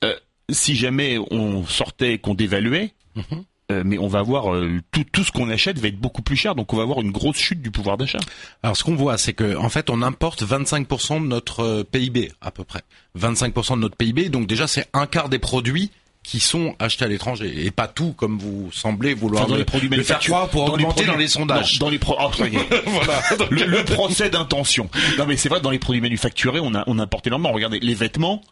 Euh, si jamais on sortait, qu'on dévaluait, mhm. Euh, mais on va voir euh, tout, tout ce qu'on achète va être beaucoup plus cher, donc on va avoir une grosse chute du pouvoir d'achat. Alors ce qu'on voit, c'est que en fait, on importe 25% de notre PIB à peu près, 25% de notre PIB, donc déjà c'est un quart des produits qui sont achetés à l'étranger et pas tout comme vous semblez vouloir dans les produits le faire croire pour dans augmenter dans les sondages. Dans, les pro oh, voilà. le, procès d'intention. Non mais c'est vrai dans les produits manufacturés on a on a importé énormément. Regardez les vêtements.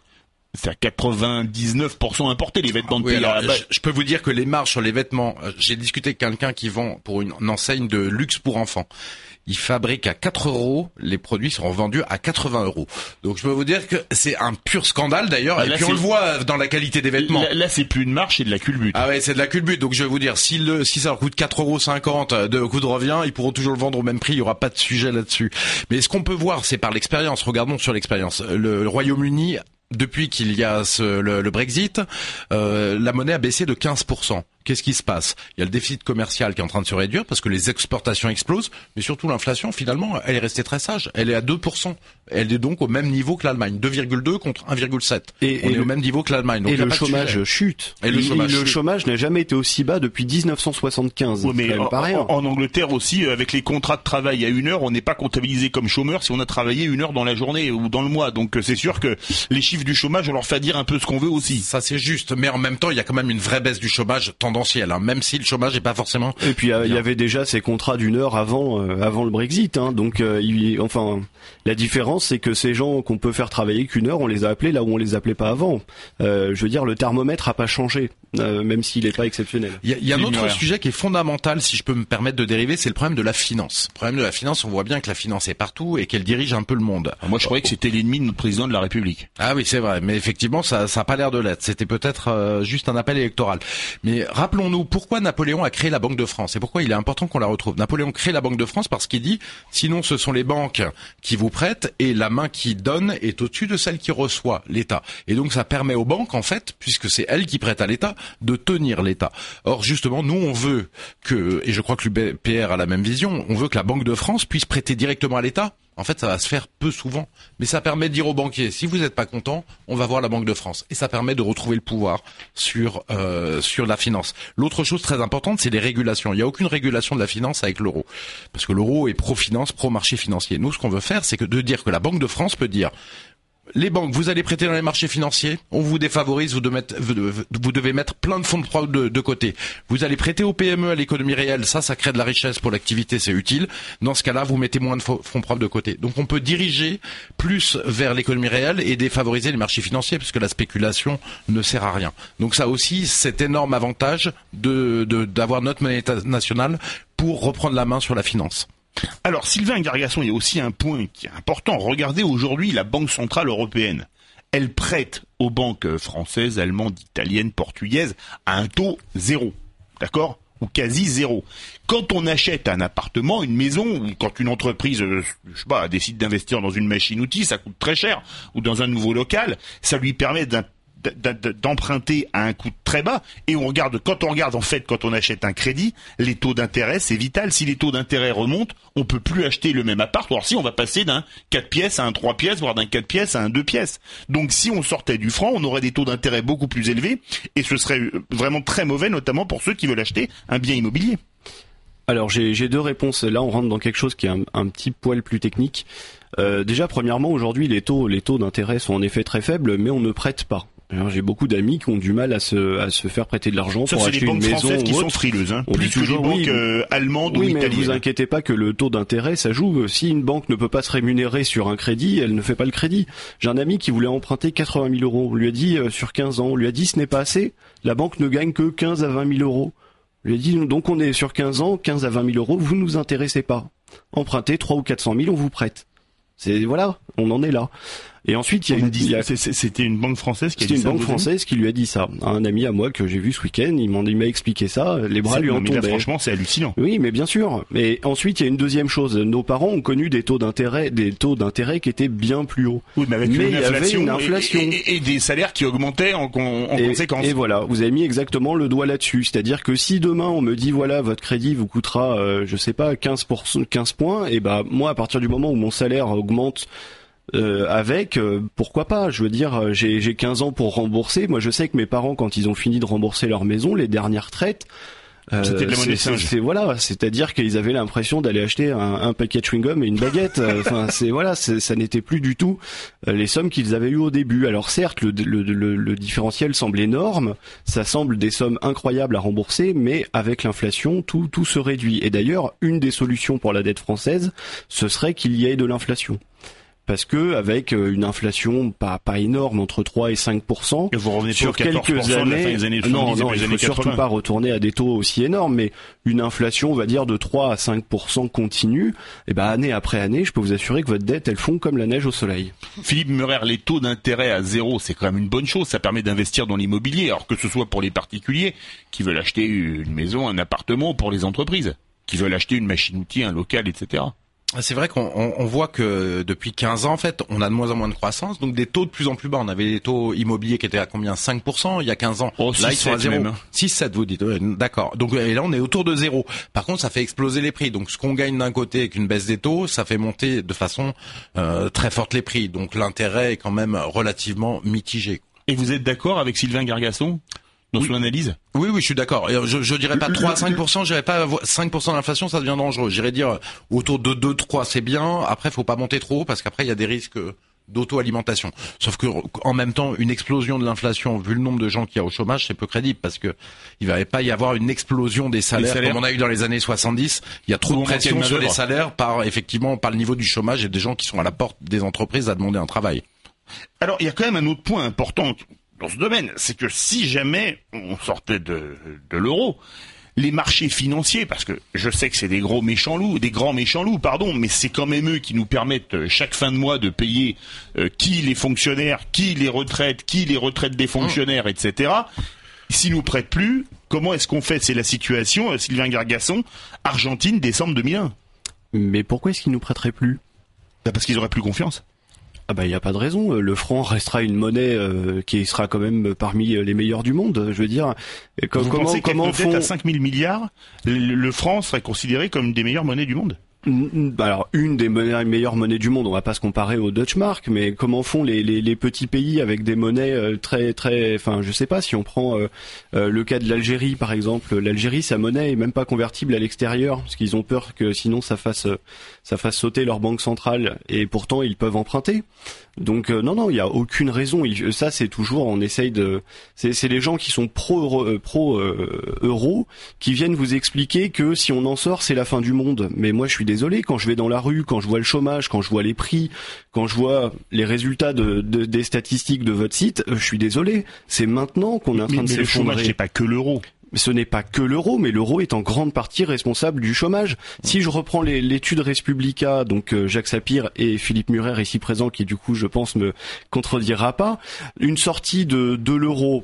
C'est à 99% importé les vêtements de oui, je, je, peux vous dire que les marges sur les vêtements, euh, j'ai discuté avec quelqu'un qui vend pour une enseigne de luxe pour enfants il fabrique à 4 euros, les produits seront vendus à 80 euros. Donc je peux vous dire que c'est un pur scandale d'ailleurs, ah, et puis on le voit dans la qualité des vêtements. Là, c'est plus une marche, c'est de la culbute. Ah ouais, c'est de la culbute. Donc je vais vous dire, si, le, si ça leur coûte 4,50 euros de coût de revient, ils pourront toujours le vendre au même prix, il y aura pas de sujet là-dessus. Mais ce qu'on peut voir, c'est par l'expérience. Regardons sur l'expérience. le Royaume-Uni depuis qu'il y a le, Brexit, euh, la monnaie a baissé de 15%. Qu'est-ce qui se passe? Il y a le déficit commercial qui est en train de se réduire parce que les exportations explosent, mais surtout l'inflation, finalement, elle est restée très sage. Elle est à 2%. Elle est donc au même niveau que l'Allemagne. 2,2 contre 1,7. Et, On est au même niveau que l'Allemagne. Et le chômage chute. Et le chômage, n'a jamais été aussi bas depuis 1975. mais en, en, Angleterre aussi, euh, avec les contrats de travail à une heure, on n'est pas comptabilisé comme chômeur si on a travaillé une heure dans la journée ou dans le mois. Donc euh, c'est sûr que les chiffres du chômage, on leur fait dire un peu ce qu'on veut aussi. Ça c'est juste, mais en même temps, il y a quand même une vraie baisse du chômage tendancielle, hein, même si le chômage n'est pas forcément. Et puis il y avait déjà ces contrats d'une heure avant euh, avant le Brexit, hein, donc il, enfin la différence c'est que ces gens qu'on peut faire travailler qu'une heure, on les a appelés là où on les appelait pas avant. Euh, je veux dire, le thermomètre a pas changé, euh, même s'il n'est pas exceptionnel. Il y a, un autre sujet qui est fondamental, si je peux me permettre de dériver, c'est le problème de la finance. Le problème de la finance, on voit bien que la finance est partout et qu'elle dirige un peu le monde. moi, je croyais que c'était l'ennemi de notre président de la République. Ah oui, c'est vrai, mais effectivement, ça, ça a pas l'air de l'être. C'était peut-être euh, juste un appel électoral. Mais rappelons-nous pourquoi Napoléon a créé la Banque de France et pourquoi il est important qu'on la retrouve. Napoléon crée la Banque de France parce qu'il dit, sinon ce sont les banques qui vous prêtent et la main qui donne est au-dessus de celle qui reçoit l'État. Et donc ça permet aux banques, en fait, puisque c'est elles qui prêtent à l'État, de tenir l'État. Or justement, nous on veut que, et je crois que l'UPR a la même vision, on veut que la Banque de France puisse prêter directement à l'État en fait, ça va se faire peu souvent, mais ça permet de dire aux banquiers si vous n'êtes pas content, on va voir la Banque de France, et ça permet de retrouver le pouvoir sur euh, sur la finance. L'autre chose très importante, c'est les régulations. Il n'y a aucune régulation de la finance avec l'euro, parce que l'euro est pro-finance, pro-marché financier. Nous, ce qu'on veut faire, c'est de dire que la Banque de France peut dire les banques, vous allez prêter dans les marchés financiers, on vous défavorise, vous devez mettre, plein de fonds de, de, côté. Vous allez prêter aux PME, à l'économie réelle, ça, ça crée de la richesse pour l'activité, c'est utile. Dans ce cas-là, vous mettez moins de fonds propres de côté. Donc on peut diriger plus vers l'économie réelle et défavoriser les marchés financiers, puisque la spéculation ne sert à rien. Donc ça aussi, cet énorme avantage de d'avoir notre monnaie nationale pour reprendre la main sur la finance. Alors, Sylvain Gargasson, il y a aussi un point qui est important. Regardez aujourd'hui la Banque Centrale Européenne. Elle prête aux banques françaises, allemandes, italiennes, portugaises à un taux zéro. D'accord ou quasi zéro. Quand on achète un appartement, une maison, ou quand une entreprise, euh, décide d'investir dans une machine-outil, ça coûte très cher, ou dans un nouveau local, ça lui permet d'emprunter à un coût très bas. Et on regarde, quand on regarde en fait, quand on achète un crédit, les taux d'intérêt, c'est vital. Si les taux d'intérêt remontent, on peut plus acheter le même appart. Alors si on va passer d'un 4 pièces à un 3 pièces, voire d'un 4 pièces à un 2 pièces. Donc si on sortait du franc, on aurait des taux d'intérêt beaucoup plus élevés et ce serait vraiment très mauvais, notamment pour ceux qui veulent acheter un bien immobilier. Alors j'ai deux réponses. Là, on rentre dans quelque chose qui est un, petit poil plus technique. Euh, déjà, premièrement, aujourd'hui, les taux, les taux d'intérêt sont en effet très faibles, mais on ne prête pas. J'ai beaucoup d'amis qui ont du mal à se, à se faire prêter de l'argent pour acheter une maison. françaises qui sont frileuses, hein. plus que les banques euh, allemandes oui, ou mais Vous inquiétez pas que le taux d'intérêt, ça joue. Si une banque ne peut pas se rémunérer sur un crédit, elle ne fait pas le crédit. J'ai un ami qui voulait emprunter 80 000 euros. On lui a dit euh, sur 15 ans, on lui a dit ce n'est pas assez. La banque ne gagne que 15 à 20 000 euros. On lui a dit donc on est sur 15 ans, 15 à 20 000 euros, vous ne nous intéressez pas. Empruntez 3 ou 400 000, on vous prête. C'est voilà, on en est là. Et ensuite, il y a, c'était une banque française qui a dit une banque française qui lui a dit ça. Un ami à moi que j'ai vu ce week-end, il m'a expliqué ça. Les bras lui en tombaient. franchement, c'est hallucinant. Oui, mais bien sûr. Mais ensuite, il y a une deuxième chose. Nos parents ont connu des taux d'intérêt, des taux d'intérêt qui étaient bien plus hauts. Oui, mais avec une, inflation, une inflation et, des salaires qui augmentaient en, conséquence. Et voilà, vous avez mis exactement le doigt là-dessus. C'est-à-dire que si demain on me dit voilà, votre crédit vous coûtera, euh, je sais pas, 15% 15 points, et bah moi, à partir du moment où mon salaire augmente euh, avec, euh, pourquoi pas Je veux dire, euh, j'ai, j'ai 15 ans pour rembourser. Moi, je sais que mes parents, quand ils ont fini de rembourser leur maison, les dernières traites, c'était de la monnaie c'est, voilà, c'est-à-dire qu'ils avaient l'impression d'aller acheter un, un paquet de chewing-gum et une baguette. enfin, c'est voilà, ça n'était plus du tout les sommes qu'ils avaient eues au début. Alors certes, le, le, le, le, différentiel semble énorme, ça semble des sommes incroyables à rembourser, mais avec l'inflation, tout tout se réduit. Et d'ailleurs, une des solutions pour la dette française, ce serait qu'il y ait de l'inflation parce que avec euh, une inflation pas pas énorme entre 3 et 5 et vous revenez sur quelques années, années non non il faut surtout pas retourner à des taux aussi énormes mais une inflation on va dire de 3 à 5 continue et ben année après année je peux vous assurer que votre dette elle fond comme la neige au soleil. Philippe Murer les taux d'intérêt à zéro c'est quand même une bonne chose ça permet d'investir dans l'immobilier alors que ce soit pour les particuliers qui veulent acheter une maison un appartement ou pour les entreprises qui veulent acheter une machine-outil un local etc. C'est vrai qu'on on voit que depuis 15 ans, en fait, on a de moins en moins de croissance, donc des taux de plus en plus bas. On avait des taux immobiliers qui étaient à combien? 5% il y a 15 ans. Oh, là, ils sont à 0. Même. 6, 7, vous dites. D'accord. Donc et là, on est autour de zéro. Par contre, ça fait exploser les prix. Donc ce qu'on gagne d'un côté avec une baisse des taux, ça fait monter de façon euh, très forte les prix. Donc l'intérêt est quand même relativement mitigé. Et vous êtes d'accord avec Sylvain Gargasson? Dans son analyse Oui, oui, je suis d'accord. Je, je dirais pas 3 à 5%, je dirais pas 5% d'inflation, ça devient dangereux. J'irais dire autour de 2, 3, c'est bien. Après, faut pas monter trop parce qu'après, il y a des risques d'auto-alimentation. Sauf que en même temps, une explosion de l'inflation, vu le nombre de gens qui y a au chômage, c'est peu crédible parce que il va pas y avoir une explosion des salaires, comme on a eu dans les années 70. Il y a trop de pression sur les salaires par effectivement par le niveau du chômage et des gens qui sont à la porte des entreprises à demander un travail. Alors il y a quand même un autre point important dans ce domaine, c'est que si jamais on sortait de, de l'euro, les marchés financiers, parce que je sais que c'est des gros méchants loups, des grands méchants loups, pardon, mais c'est quand même eux qui nous permettent euh, chaque fin de mois de payer euh, qui les fonctionnaires, qui les retraites, qui les retraites des fonctionnaires, etc. S'ils nous prêtent plus, comment est-ce qu'on fait? C'est la situation, euh, Sylvain Gargasson, Argentine, décembre 2001. Mais pourquoi est-ce qu'ils nous prêteraient plus? Bah, Parce qu'ils auraient plus confiance. Ah bah il y a pas de raison. Le franc restera une monnaie euh, qui sera quand même parmi les meilleurs du monde. Je veux dire, Vous comment pensez comment font... à 5 000 milliards, le franc serait considéré comme une des meilleures monnaies du monde? Alors une des meilleures monnaies du monde, on va pas se comparer au Dutch mark, mais comment font les, petits pays avec des monnaies euh, très très, enfin je sais pas si on prend euh, euh, le cas de l'Algérie par exemple, l'Algérie sa monnaie est même pas convertible à l'extérieur parce qu'ils ont peur que sinon ça fasse ça fasse sauter leur banque centrale et pourtant ils peuvent emprunter. Donc non non il y a aucune raison. ça c'est toujours on essaye de, c'est les gens qui sont pro pro euro qui viennent vous expliquer que si on en sort c'est la fin du monde. Mais moi je suis désolé, quand je vais dans la rue, quand je vois le chômage, quand je vois les prix, quand je vois les résultats de, des statistiques de votre site, euh, je suis désolé. C'est maintenant qu'on est en train de s'effondrer. Le chômage, c'est pas que l'euro ce n'est pas que l'euro, mais l'euro est en grande partie responsable du chômage. Si je reprends l'étude Respublica, donc euh, Jacques Sapir et Philippe Murer ici présent, qui du coup je pense me contredira pas, une sortie de, de l'euro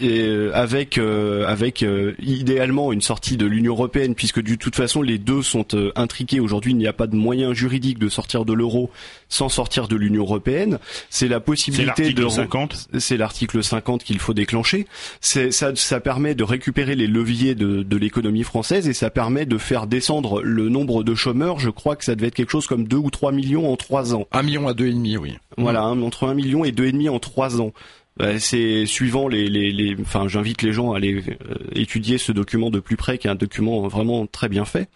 et avec avec idéalement une sortie de l'Union européenne puisque de toute façon les deux sont intriqués. Aujourd'hui il n'y a pas de moyen juridique de sortir de l'euro sans sortir de l'Union européenne. C'est la possibilité de 50 c'est l'article 50 qu'il faut déclencher. C'est ça ça permet de récupérer les leviers de, de l'économie française et ça permet de faire descendre le nombre de chômeurs. Je crois que ça devait être quelque chose comme 2 ou 3 millions en 3 ans. Un million à deux et demi oui. Voilà entre un million et deux et demi en 3 ans bah, c'est suivant les, les, les enfin j'invite les gens à aller euh, étudier ce document de plus près qui est un document vraiment très bien fait.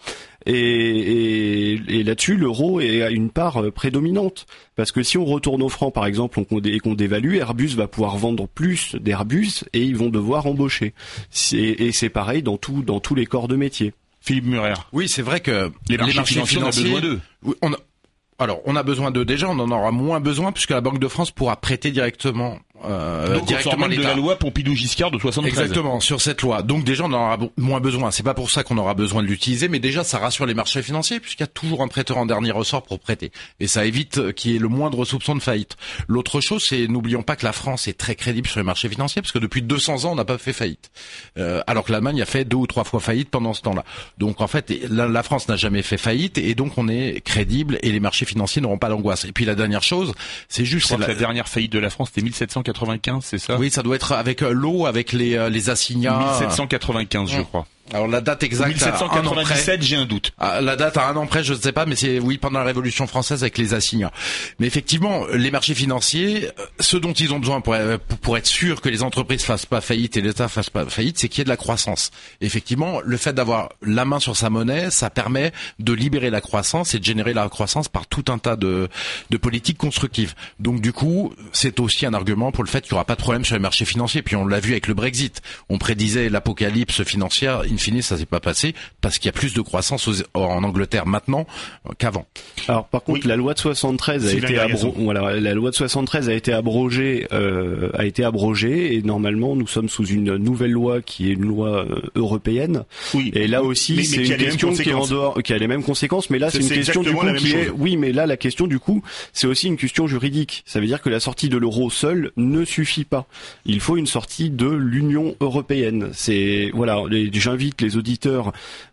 Et, et, et là-dessus l'euro est à une part euh, prédominante. Parce que si on retourne au franc par exemple et qu'on dévalue Airbus va pouvoir vendre plus d'Airbus et ils vont devoir embaucher. Et c'est pareil dans tout dans tous les corps de métier. Philippe Murer. Oui, c'est vrai que les marchés, financiers, financiers, on a alors, on a besoin de déjà, on en aura moins besoin puisque la Banque de France pourra prêter directement euh, Donc directement de la loi Pompidou-Giscard de 73. Exactement, sur cette loi. Donc déjà, on en aura moins besoin. C'est pas pour ça qu'on aura besoin de l'utiliser, mais déjà, ça rassure les marchés financiers puisqu'il y a toujours un prêteur en dernier ressort pour prêter. Et ça évite qu'il y ait le moindre soupçon de faillite. L'autre chose, c'est n'oublions pas que la France est très crédible sur les marchés financiers parce que depuis 200 ans, on n'a pas fait faillite. Euh, alors que l'Allemagne a fait deux ou trois fois faillite pendant ce temps-là. Donc en fait, la, la France n'a jamais fait faillite et donc on est crédible et les marchés financiers n'auront pas d'angoisse. Et puis la dernière chose, c'est juste... la... la... dernière faillite de la France, c'était 1795, c'est ça? Oui, ça doit être avec euh, l'eau, avec les, euh, les assignats. 1795, je crois. Alors la date exacte, 1797, j'ai un doute. Ah, la date à un an près, je ne sais pas, mais c'est oui pendant la Révolution française avec les assignats. Mais effectivement, les marchés financiers, euh, ce dont ils ont besoin pour, pour être sûr que les entreprises fassent pas faillite et l'État fasse pas faillite, c'est qu'il y ait de la croissance. Effectivement, le fait d'avoir la main sur sa monnaie, ça permet de libérer la croissance et de générer la croissance par tout un tas de, de politiques constructives. Donc du coup, c'est aussi un argument pour le fait qu'il n'y aura pas de problème sur les marchés financiers. Puis on l'a vu avec le Brexit. On prédisait l'apocalypse financière fini, ça s'est pas passé parce qu'il y a plus de croissance en Angleterre maintenant qu'avant. Alors par contre, la loi de 73 a été voilà, la loi de 73 a été abrogée, euh, a été abrogée et normalement nous sommes sous une nouvelle loi qui est une loi euh, européenne. Oui. Et là aussi, c'est une question qui est en dehors, qui a les mêmes conséquences, mais là c'est une question du coup qui est, oui, mais là la question du coup, c'est aussi une question juridique. Ça veut dire que la sortie de l'euro seul ne suffit pas. Il faut une sortie de l'Union européenne. C'est voilà, j'invite les auditeurs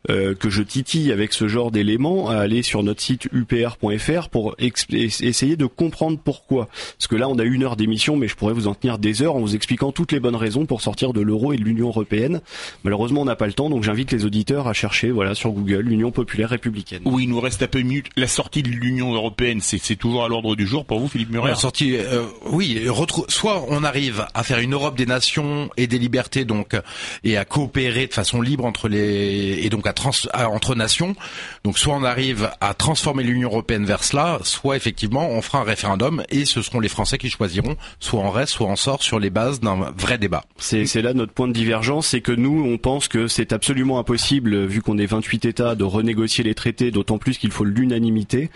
euh, que je titille avec ce genre d'éléments à aller sur notre site upr.fr pour essayer de comprendre pourquoi. Parce que là, on a une heure d'émission, mais je pourrais vous en tenir des heures en vous expliquant toutes les bonnes raisons pour sortir de l'euro et de l'Union européenne. Malheureusement, on n'a pas le temps, donc j'invite les auditeurs à chercher, voilà, sur Google, l'Union populaire républicaine. Oui, il nous reste un peu de minutes. La sortie de l'Union européenne, c'est toujours à l'ordre du jour pour vous, Philippe Murer. La sortie, euh, oui, soit on arrive à faire une Europe des nations et des libertés, donc, et à coopérer de façon libre entre les et donc à, trans, entre nations. Donc soit on arrive à transformer l'Union européenne vers cela, soit effectivement on fera un référendum et ce seront les Français qui choisiront. Soit on reste, soit on sort sur les bases d'un vrai débat. C'est là notre point de divergence, c'est que nous on pense que c'est absolument impossible vu qu'on est 28 États de renégocier les traités, d'autant plus qu'il faut l'unanimité.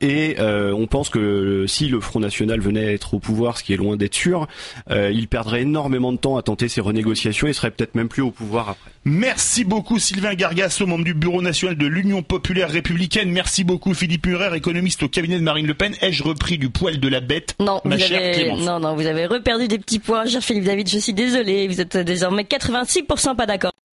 Et euh, on pense que si le Front National venait à être au pouvoir, ce qui est loin d'être sûr, euh, il perdrait énormément de temps à tenter ces renégociations et serait peut-être même plus au pouvoir après. Merci beaucoup Sylvain Gargasso, membre du Bureau national de l'Union populaire républicaine. Merci beaucoup Philippe Murer, économiste au cabinet de Marine Le Pen. Ai-je repris du poil de la bête Non, ma vous chère avez... non, non, vous avez reperdu des petits points, cher Philippe David. Je suis désolé, vous êtes désormais 86% pas d'accord.